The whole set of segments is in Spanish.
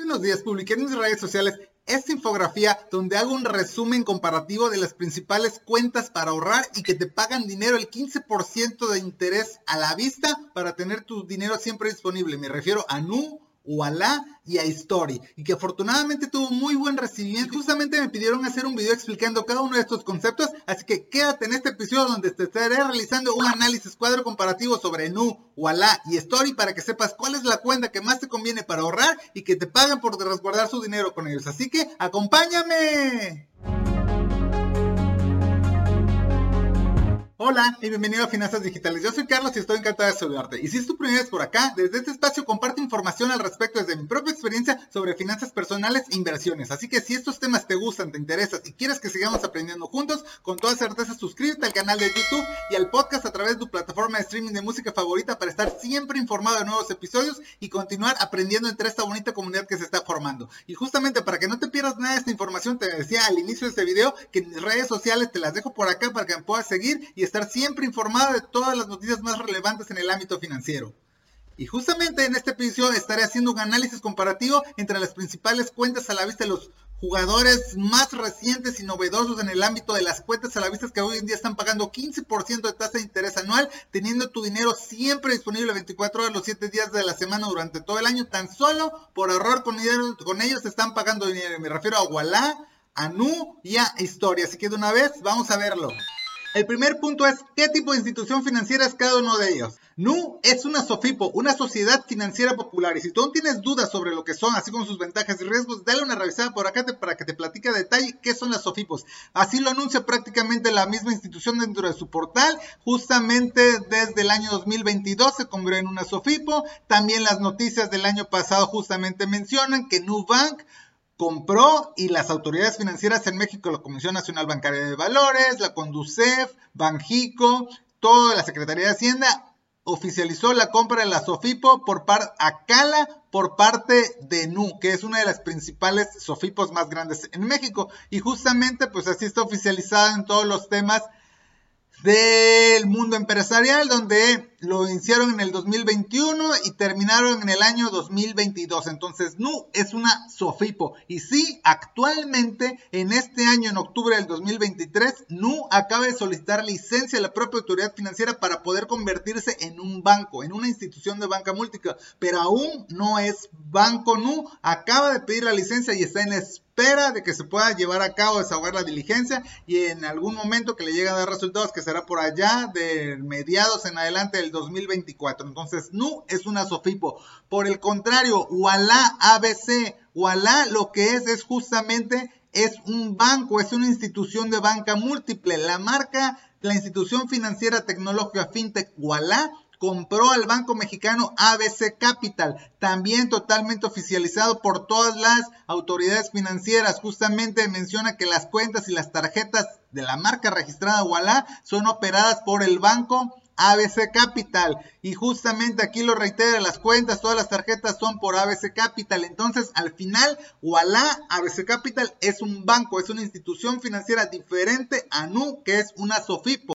Hace unos días publiqué en mis redes sociales esta infografía donde hago un resumen comparativo de las principales cuentas para ahorrar y que te pagan dinero el 15% de interés a la vista para tener tu dinero siempre disponible. Me refiero a Nu, Walla y a Story, y que afortunadamente tuvo muy buen recibimiento. Justamente me pidieron hacer un video explicando cada uno de estos conceptos, así que quédate en este episodio donde te estaré realizando un análisis cuadro comparativo sobre Nu, Walla y Story para que sepas cuál es la cuenta que más te conviene para ahorrar y que te pagan por resguardar su dinero con ellos. Así que acompáñame. Hola y bienvenido a Finanzas Digitales. Yo soy Carlos y estoy encantado de saludarte. Y si es tu primera vez por acá, desde este espacio comparto información al respecto desde mi propia experiencia sobre finanzas personales e inversiones. Así que si estos temas te gustan, te interesan y quieres que sigamos aprendiendo juntos, con toda certeza suscríbete al canal de YouTube y al podcast a través de tu plataforma de streaming de música favorita para estar siempre informado de nuevos episodios y continuar aprendiendo entre esta bonita comunidad que se está formando. Y justamente para que no te pierdas nada de esta información, te decía al inicio de este video que mis redes sociales te las dejo por acá para que me puedas seguir y estar siempre informada de todas las noticias más relevantes en el ámbito financiero. Y justamente en este episodio estaré haciendo un análisis comparativo entre las principales cuentas a la vista de los jugadores más recientes y novedosos en el ámbito de las cuentas a la vista que hoy en día están pagando 15% de tasa de interés anual, teniendo tu dinero siempre disponible 24 horas los 7 días de la semana durante todo el año, tan solo por ahorrar con ellos, están pagando dinero. Me refiero a Walla, a Nu y a Historia. Así que de una vez vamos a verlo. El primer punto es qué tipo de institución financiera es cada uno de ellos. NU es una SOFIPO, una sociedad financiera popular. Y si tú tienes dudas sobre lo que son, así como sus ventajas y riesgos, dale una revisada por acá para que te platique a detalle qué son las SOFIPOS. Así lo anuncia prácticamente la misma institución dentro de su portal. Justamente desde el año 2022 se convirtió en una SOFIPO. También las noticias del año pasado justamente mencionan que Nubank compró y las autoridades financieras en México, la Comisión Nacional Bancaria de Valores, la Conducef, Banjico, toda la Secretaría de Hacienda oficializó la compra de la Sofipo por parte Acala por parte de NU, que es una de las principales Sofipos más grandes en México. Y justamente, pues así está oficializada en todos los temas del mundo empresarial, donde lo iniciaron en el 2021 y terminaron en el año 2022. Entonces, NU es una SOFIPO. Y sí, actualmente, en este año, en octubre del 2023, NU acaba de solicitar licencia a la propia autoridad financiera para poder convertirse en un banco, en una institución de banca múltiple. Pero aún no es Banco NU. Acaba de pedir la licencia y está en espera de que se pueda llevar a cabo, desahogar la diligencia y en algún momento que le llegue a dar resultados, que será por allá de mediados en adelante del 2024. Entonces, NU es una SOFIPO. Por el contrario, Walla ABC, Walla lo que es es justamente es un banco, es una institución de banca múltiple. La marca, la institución financiera tecnológica FinTech Walla compró al banco mexicano ABC Capital, también totalmente oficializado por todas las autoridades financieras. Justamente menciona que las cuentas y las tarjetas de la marca registrada Walla son operadas por el banco ABC Capital. Y justamente aquí lo reitera, las cuentas, todas las tarjetas son por ABC Capital. Entonces, al final, Walla ABC Capital es un banco, es una institución financiera diferente a NU, que es una SOFIPO.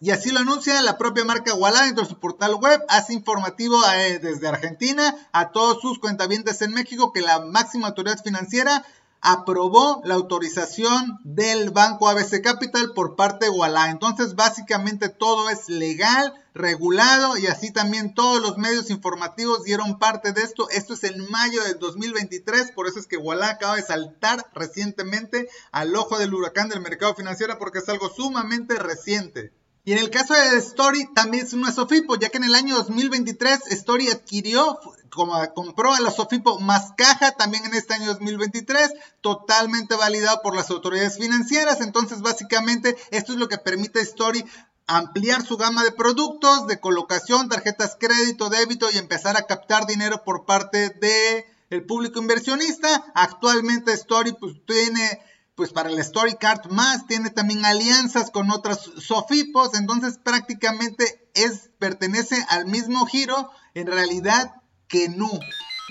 Y así lo anuncia la propia marca Walla dentro de su portal web. Hace informativo eh, desde Argentina a todos sus cuentavientes en México que la máxima autoridad financiera aprobó la autorización del banco ABC Capital por parte de Walla. Entonces, básicamente todo es legal, regulado y así también todos los medios informativos dieron parte de esto. Esto es en mayo del 2023, por eso es que Walla acaba de saltar recientemente al ojo del huracán del mercado financiero porque es algo sumamente reciente. Y en el caso de Story también es una Sofipo, ya que en el año 2023 Story adquirió, como compró a la Sofipo más caja también en este año 2023, totalmente validado por las autoridades financieras. Entonces, básicamente, esto es lo que permite a Story ampliar su gama de productos, de colocación, tarjetas crédito, débito y empezar a captar dinero por parte de el público inversionista. Actualmente Story pues tiene pues para el Story Card más, tiene también alianzas con otras Sofipos, entonces prácticamente es, pertenece al mismo giro en realidad que NU.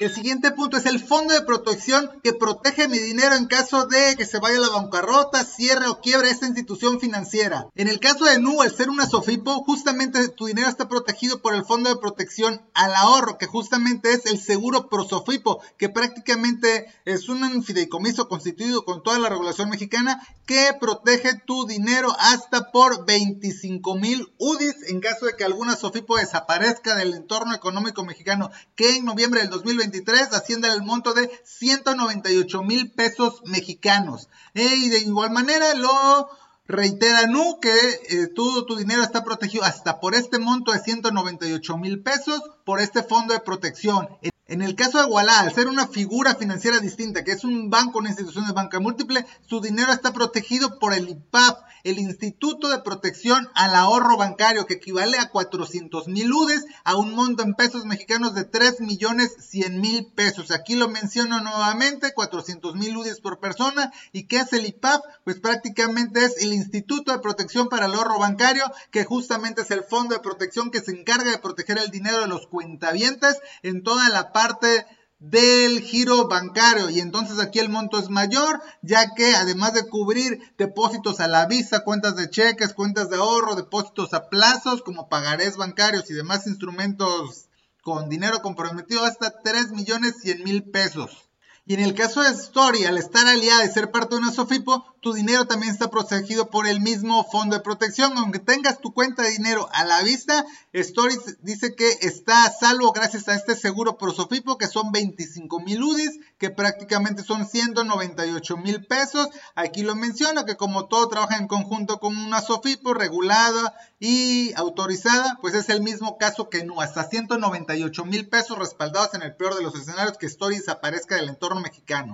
El siguiente punto es el fondo de protección que protege mi dinero en caso de que se vaya a la bancarrota, cierre o quiebre esta institución financiera. En el caso de NU, al ser una SOFIPO, justamente tu dinero está protegido por el fondo de protección al ahorro, que justamente es el seguro ProSofipo, que prácticamente es un fideicomiso constituido con toda la regulación mexicana que protege tu dinero hasta por 25 mil UDIs en caso de que alguna SOFIPO desaparezca del entorno económico mexicano, que en noviembre del 2020 asciende al monto de 198 mil pesos mexicanos. Y de igual manera lo reitera NU que eh, todo tu dinero está protegido hasta por este monto de 198 mil pesos por este fondo de protección. En el caso de Walla, al ser una figura financiera distinta, que es un banco, una institución de banca múltiple, su dinero está protegido por el IPAP, el Instituto de Protección al Ahorro Bancario, que equivale a 400 mil UDES, a un monto en pesos mexicanos de 3 millones 100 mil pesos. Aquí lo menciono nuevamente, 400 mil UDES por persona. ¿Y qué es el IPAP? Pues prácticamente es el Instituto de Protección para el Ahorro Bancario, que justamente es el fondo de protección que se encarga de proteger el dinero de los cuentavientes en toda la parte del giro bancario y entonces aquí el monto es mayor ya que además de cubrir depósitos a la vista, cuentas de cheques, cuentas de ahorro, depósitos a plazos como pagarés bancarios y demás instrumentos con dinero comprometido hasta 3 millones 100 mil pesos. Y en el caso de Story, al estar aliada y ser parte de una SOFIPO, tu dinero también está protegido por el mismo fondo de protección. Aunque tengas tu cuenta de dinero a la vista, Story dice que está a salvo gracias a este seguro Sofipo que son 25 mil UDIs, que prácticamente son 198 mil pesos. Aquí lo menciono que como todo trabaja en conjunto con una SOFIPO regulada y autorizada, pues es el mismo caso que no, hasta 198 mil pesos respaldados en el peor de los escenarios que Story desaparezca del entorno mexicano.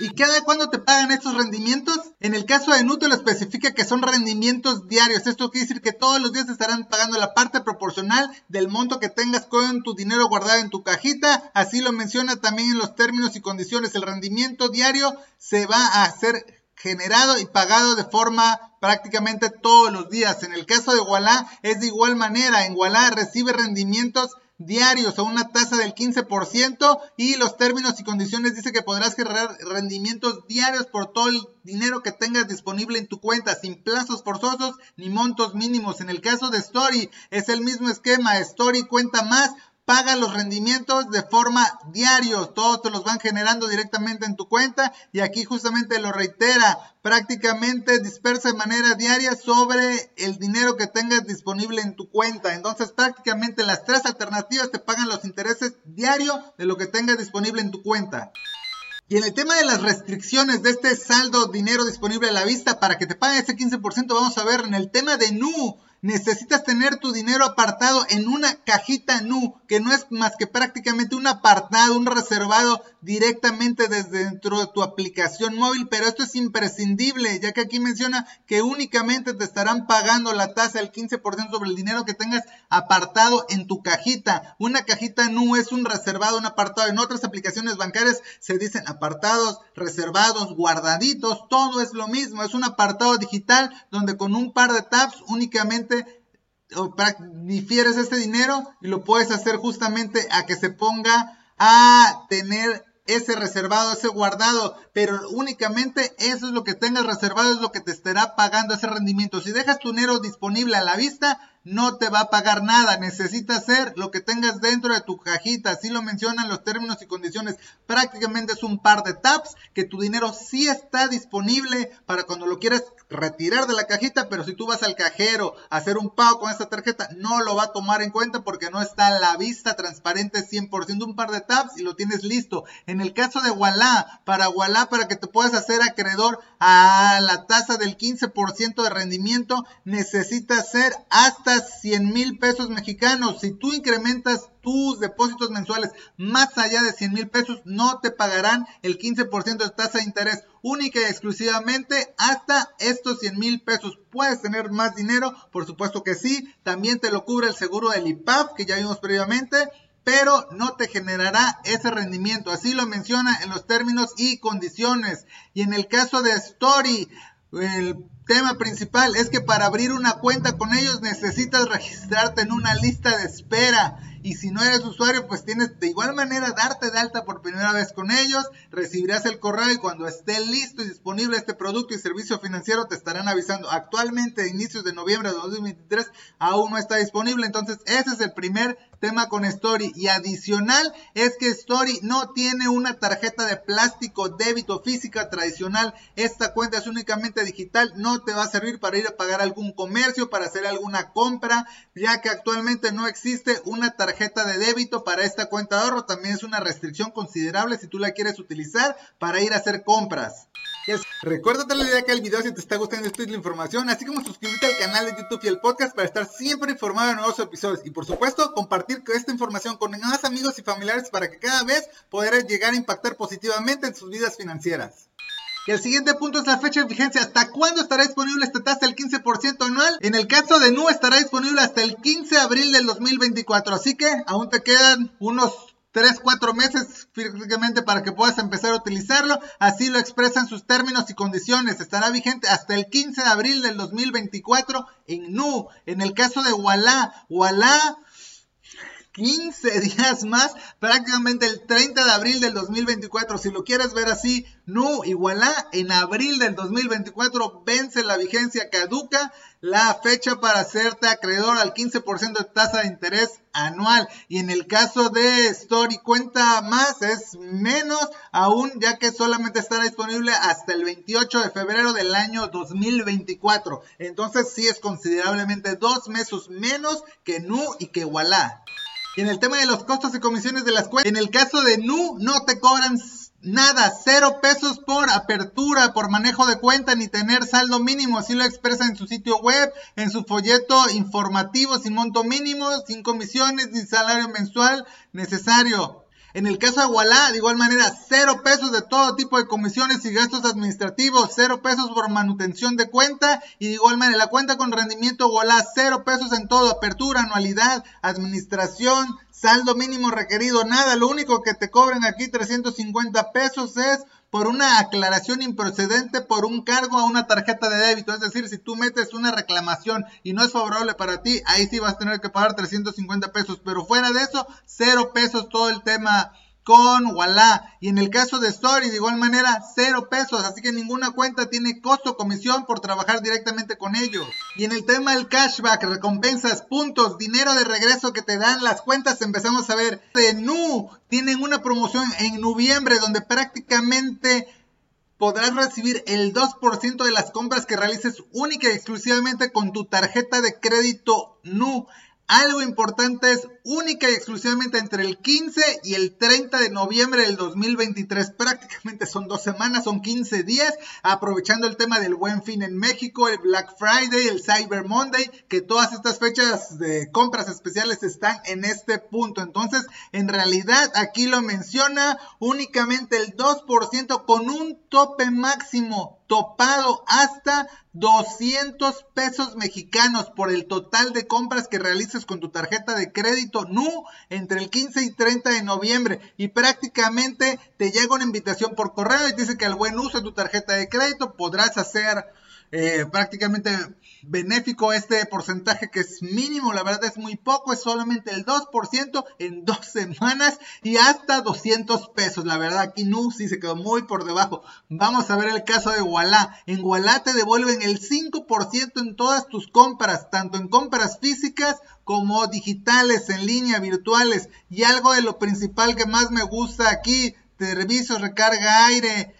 ¿Y cada cuándo te pagan estos rendimientos? En el caso de lo especifica que son rendimientos diarios. Esto quiere decir que todos los días estarán pagando la parte proporcional del monto que tengas con tu dinero guardado en tu cajita. Así lo menciona también en los términos y condiciones. El rendimiento diario se va a hacer generado y pagado de forma prácticamente todos los días. En el caso de Walla es de igual manera. En Walla recibe rendimientos diarios a una tasa del 15% y los términos y condiciones dice que podrás generar rendimientos diarios por todo el dinero que tengas disponible en tu cuenta sin plazos forzosos ni montos mínimos. En el caso de Story es el mismo esquema, Story cuenta más paga los rendimientos de forma diarios, todos te los van generando directamente en tu cuenta y aquí justamente lo reitera, prácticamente dispersa de manera diaria sobre el dinero que tengas disponible en tu cuenta. Entonces prácticamente las tres alternativas te pagan los intereses diarios de lo que tengas disponible en tu cuenta. Y en el tema de las restricciones de este saldo dinero disponible a la vista para que te paguen ese 15%, vamos a ver en el tema de NU necesitas tener tu dinero apartado en una cajita NU, que no es más que prácticamente un apartado, un reservado directamente desde dentro de tu aplicación móvil, pero esto es imprescindible, ya que aquí menciona que únicamente te estarán pagando la tasa del 15% sobre el dinero que tengas apartado en tu cajita. Una cajita NU es un reservado, un apartado. En otras aplicaciones bancarias se dicen apartados, reservados, guardaditos, todo es lo mismo, es un apartado digital donde con un par de tabs únicamente difieres este dinero y lo puedes hacer justamente a que se ponga a tener ese reservado, ese guardado, pero únicamente eso es lo que tengas reservado, es lo que te estará pagando ese rendimiento. Si dejas tu dinero disponible a la vista, no te va a pagar nada. Necesitas hacer lo que tengas dentro de tu cajita. Así lo mencionan los términos y condiciones. Prácticamente es un par de tabs que tu dinero sí está disponible para cuando lo quieras retirar de la cajita, pero si tú vas al cajero a hacer un pago con esta tarjeta, no lo va a tomar en cuenta porque no está a la vista transparente 100% un par de tabs y lo tienes listo. En el caso de Walla, para Walla, para que te puedas hacer acreedor a la tasa del 15% de rendimiento, necesitas ser hasta 100 mil pesos mexicanos. Si tú incrementas tus depósitos mensuales más allá de 100 mil pesos, no te pagarán el 15% de tasa de interés única y exclusivamente hasta estos 100 mil pesos. ¿Puedes tener más dinero? Por supuesto que sí. También te lo cubre el seguro del IPAP que ya vimos previamente pero no te generará ese rendimiento. Así lo menciona en los términos y condiciones. Y en el caso de Story, el tema principal es que para abrir una cuenta con ellos necesitas registrarte en una lista de espera Y si no eres usuario, pues tienes de igual manera darte de alta por primera vez con ellos. Recibirás el correo y cuando esté listo y disponible este producto y servicio financiero te estarán avisando. Actualmente, a inicios de noviembre de 2023, aún no está disponible. Entonces, ese es el primer tema con Story. Y adicional es que Story no tiene una tarjeta de plástico débito física tradicional. Esta cuenta es únicamente digital. No te va a servir para ir a pagar algún comercio, para hacer alguna compra, ya que actualmente no existe una tarjeta de débito para esta cuenta de ahorro. También es una restricción considerable si tú la quieres utilizar para ir a hacer compras. Recuerda darle like al video si te está gustando esta la información, así como suscribirte al canal de YouTube y el podcast para estar siempre informado de nuevos episodios. Y por supuesto, compartir esta información con más amigos y familiares para que cada vez podrás llegar a impactar positivamente en sus vidas financieras. El siguiente punto es la fecha de vigencia. ¿Hasta cuándo estará disponible esta tasa del 15% anual? En el caso de NU estará disponible hasta el 15 de abril del 2024. Así que aún te quedan unos 3, 4 meses físicamente para que puedas empezar a utilizarlo. Así lo expresan sus términos y condiciones. Estará vigente hasta el 15 de abril del 2024 en NU. En el caso de Walla, Walla 15 días más, prácticamente el 30 de abril del 2024. Si lo quieres ver así, no, igualá, en abril del 2024 vence la vigencia caduca la fecha para hacerte acreedor al 15% de tasa de interés anual. Y en el caso de Story cuenta más, es menos aún, ya que solamente estará disponible hasta el 28 de febrero del año 2024. Entonces sí es considerablemente dos meses menos que Nu y que Walla. En el tema de los costos y comisiones de las cuentas, en el caso de Nu, no te cobran nada, cero pesos por apertura, por manejo de cuenta, ni tener saldo mínimo. Así lo expresa en su sitio web, en su folleto informativo, sin monto mínimo, sin comisiones, ni salario mensual necesario. En el caso de Walla, de igual manera, cero pesos de todo tipo de comisiones y gastos administrativos, cero pesos por manutención de cuenta y de igual manera la cuenta con rendimiento Walla, cero pesos en todo, apertura, anualidad, administración, saldo mínimo requerido, nada, lo único que te cobran aquí 350 pesos es por una aclaración improcedente por un cargo a una tarjeta de débito. Es decir, si tú metes una reclamación y no es favorable para ti, ahí sí vas a tener que pagar 350 pesos. Pero fuera de eso, cero pesos todo el tema con Walla. Y en el caso de Story, de igual manera, cero pesos. Así que ninguna cuenta tiene costo comisión por trabajar directamente con ellos. Y en el tema del cashback, recompensas, puntos, dinero de regreso que te dan las cuentas, empezamos a ver. De Nu tienen una promoción en noviembre donde prácticamente podrás recibir el 2% de las compras que realices única y exclusivamente con tu tarjeta de crédito Nu. Algo importante es única y exclusivamente entre el 15 y el 30 de noviembre del 2023. Prácticamente son dos semanas, son 15 días, aprovechando el tema del buen fin en México, el Black Friday, el Cyber Monday, que todas estas fechas de compras especiales están en este punto. Entonces, en realidad, aquí lo menciona únicamente el 2% con un tope máximo topado hasta 200 pesos mexicanos por el total de compras que realices con tu tarjeta de crédito NU entre el 15 y 30 de noviembre. Y prácticamente te llega una invitación por correo y dice que al buen uso de tu tarjeta de crédito podrás hacer eh, prácticamente benéfico este porcentaje que es mínimo, la verdad es muy poco, es solamente el 2% en dos semanas y hasta 200 pesos, la verdad aquí no, sí se quedó muy por debajo. Vamos a ver el caso de Walla, en Walla te devuelven el 5% en todas tus compras, tanto en compras físicas como digitales, en línea, virtuales y algo de lo principal que más me gusta aquí, servicios, recarga aire,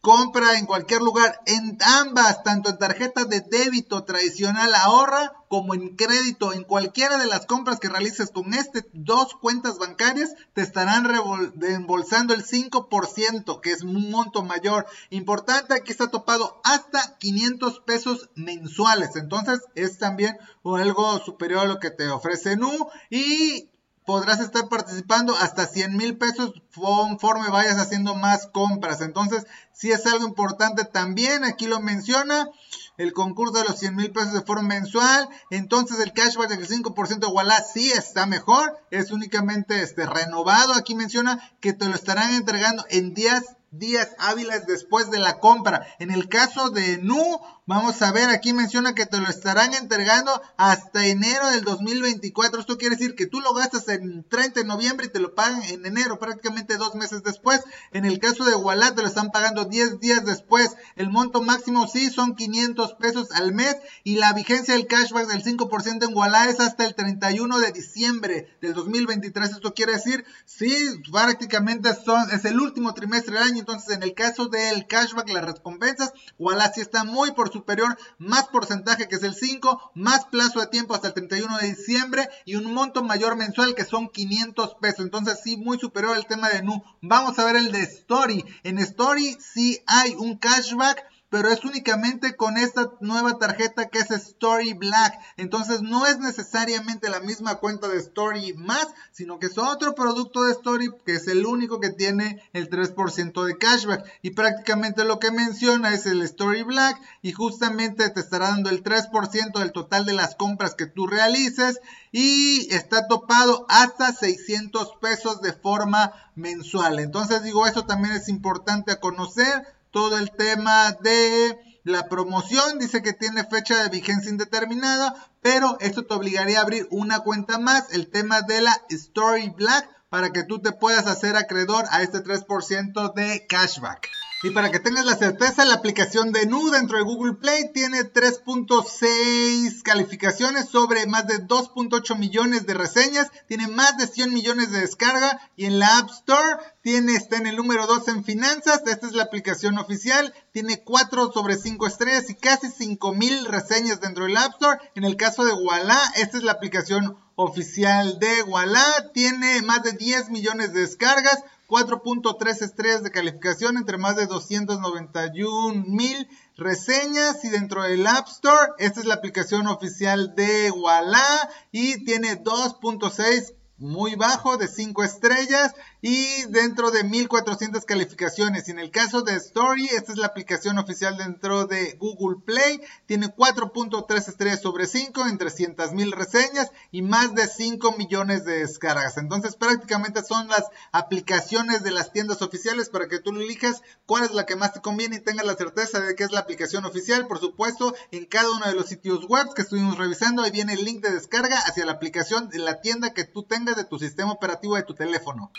compra en cualquier lugar, en ambas, tanto en tarjeta de débito tradicional ahorra como en crédito, en cualquiera de las compras que realices con este dos cuentas bancarias, te estarán reembolsando el 5%, que es un monto mayor. Importante, aquí está topado hasta 500 pesos mensuales, entonces es también algo superior a lo que te ofrece NU y podrás estar participando hasta 100 mil pesos conforme vayas haciendo más compras. Entonces, si es algo importante también, aquí lo menciona, el concurso de los 100 mil pesos de forma mensual. Entonces, el cashback del 5% de Walla sí está mejor, es únicamente este, renovado. Aquí menciona que te lo estarán entregando en días días hábiles después de la compra. En el caso de Nu, Vamos a ver, aquí menciona que te lo estarán entregando hasta enero del 2024. Esto quiere decir que tú lo gastas en 30 de noviembre y te lo pagan en enero, prácticamente dos meses después. En el caso de Wallah te lo están pagando 10 días después. El monto máximo sí son 500 pesos al mes y la vigencia del cashback del 5% en Wallah es hasta el 31 de diciembre del 2023. Esto quiere decir, sí, prácticamente son, es el último trimestre del año. Entonces, en el caso del cashback, las recompensas, Wallah sí está muy por superior, más porcentaje que es el 5, más plazo de tiempo hasta el 31 de diciembre y un monto mayor mensual que son 500 pesos. Entonces, sí, muy superior al tema de Nu. Vamos a ver el de Story. En Story sí hay un cashback pero es únicamente con esta nueva tarjeta que es Story Black. Entonces no es necesariamente la misma cuenta de Story más, sino que es otro producto de Story que es el único que tiene el 3% de cashback. Y prácticamente lo que menciona es el Story Black y justamente te estará dando el 3% del total de las compras que tú realices y está topado hasta 600 pesos de forma mensual. Entonces digo, eso también es importante a conocer todo el tema de la promoción. Dice que tiene fecha de vigencia indeterminada, pero esto te obligaría a abrir una cuenta más. El tema de la Story Black para que tú te puedas hacer acreedor a este 3% de cashback. Y para que tengas la certeza, la aplicación de Nu dentro de Google Play tiene 3.6 calificaciones sobre más de 2.8 millones de reseñas, tiene más de 100 millones de descarga y en la App Store tiene, está en el número 2 en finanzas, esta es la aplicación oficial, tiene 4 sobre 5 estrellas y casi 5000 reseñas dentro del App Store. En el caso de Walla, esta es la aplicación oficial de Walla, tiene más de 10 millones de descargas, 4.3 estrellas de calificación entre más de 291 mil reseñas y dentro del App Store, esta es la aplicación oficial de Walla y tiene 2.6 muy bajo de 5 estrellas y dentro de 1400 calificaciones. Y en el caso de Story, esta es la aplicación oficial dentro de Google Play, tiene 4.3 estrellas sobre 5 en 300 mil reseñas y más de 5 millones de descargas. Entonces prácticamente son las aplicaciones de las tiendas oficiales para que tú elijas cuál es la que más te conviene y tengas la certeza de que es la aplicación oficial. Por supuesto, en cada uno de los sitios web que estuvimos revisando, ahí viene el link de descarga hacia la aplicación de la tienda que tú tengas de tu sistema operativo de tu teléfono.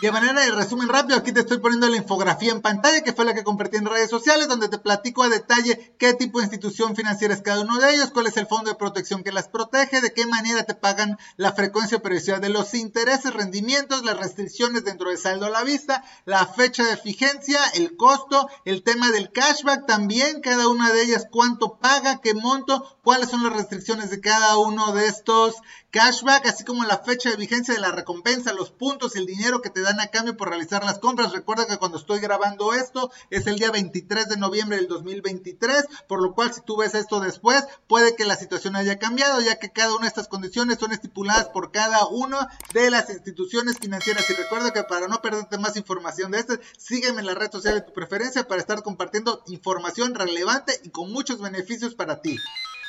De manera de resumen rápido, aquí te estoy poniendo la infografía en pantalla, que fue la que compartí en redes sociales, donde te platico a detalle qué tipo de institución financiera es cada uno de ellos, cuál es el fondo de protección que las protege, de qué manera te pagan la frecuencia periódica de los intereses, rendimientos, las restricciones dentro de saldo a la vista, la fecha de fijencia, el costo, el tema del cashback también, cada una de ellas cuánto paga, qué monto, cuáles son las restricciones de cada uno de estos cashback, así como la fecha de vigencia de la recompensa, los puntos, el dinero que te dan a cambio por realizar las compras. Recuerda que cuando estoy grabando esto es el día 23 de noviembre del 2023, por lo cual si tú ves esto después, puede que la situación haya cambiado, ya que cada una de estas condiciones son estipuladas por cada una de las instituciones financieras. Y recuerda que para no perderte más información de este, sígueme en la red social de tu preferencia para estar compartiendo información relevante y con muchos beneficios para ti.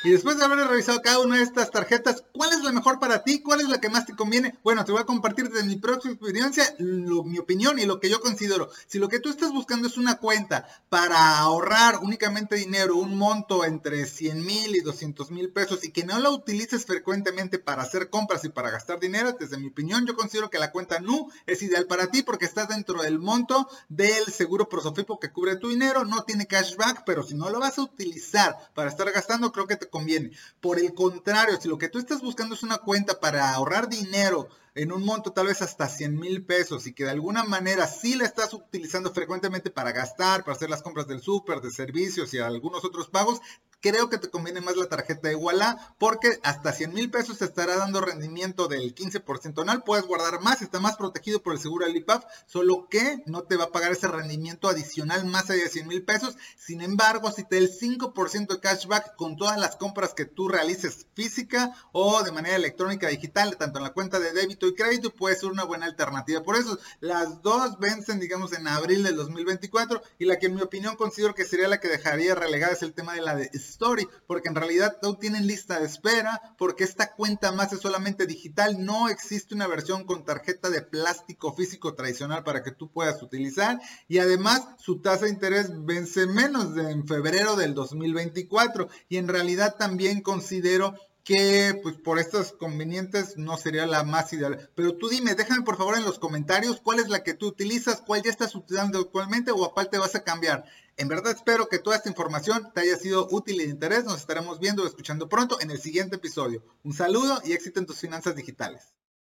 Y después de haber revisado cada una de estas tarjetas, ¿cuál es la mejor para ti? ¿Cuál es la que más te conviene? Bueno, te voy a compartir desde mi propia experiencia mi opinión y lo que yo considero. Si lo que tú estás buscando es una cuenta para ahorrar únicamente dinero, un monto entre 100 mil y 200 mil pesos y que no la utilices frecuentemente para hacer compras y para gastar dinero, desde mi opinión yo considero que la cuenta NU es ideal para ti porque estás dentro del monto del seguro Prosofipo que cubre tu dinero, no tiene cashback, pero si no lo vas a utilizar para estar gastando, creo que te conviene. Por el contrario, si lo que tú estás buscando es una cuenta para ahorrar dinero en un monto tal vez hasta 100 mil pesos y que de alguna manera sí la estás utilizando frecuentemente para gastar, para hacer las compras del súper, de servicios y algunos otros pagos, creo que te conviene más la tarjeta de Walla porque hasta 100 mil pesos te estará dando rendimiento del 15% anual. Puedes guardar más, está más protegido por el seguro Alipaf, solo que no te va a pagar ese rendimiento adicional más allá de 100 mil pesos. Sin embargo, si te da el 5% de cashback con todas las compras que tú realices física o de manera electrónica digital, tanto en la cuenta de débito y crédito, puede ser una buena alternativa. Por eso, las dos vencen, digamos, en abril del 2024 y la que en mi opinión considero que sería la que dejaría relegada es el tema de la de Story, porque en realidad no tienen lista de espera, porque esta cuenta más es solamente digital, no existe una versión con tarjeta de plástico físico tradicional para que tú puedas utilizar y además su tasa de interés vence menos de en febrero del 2024 y en realidad también considero que pues por estos convenientes no sería la más ideal. Pero tú dime, déjame por favor en los comentarios cuál es la que tú utilizas, cuál ya estás utilizando actualmente o a cuál te vas a cambiar. En verdad espero que toda esta información te haya sido útil y de interés. Nos estaremos viendo o escuchando pronto en el siguiente episodio. Un saludo y éxito en tus finanzas digitales.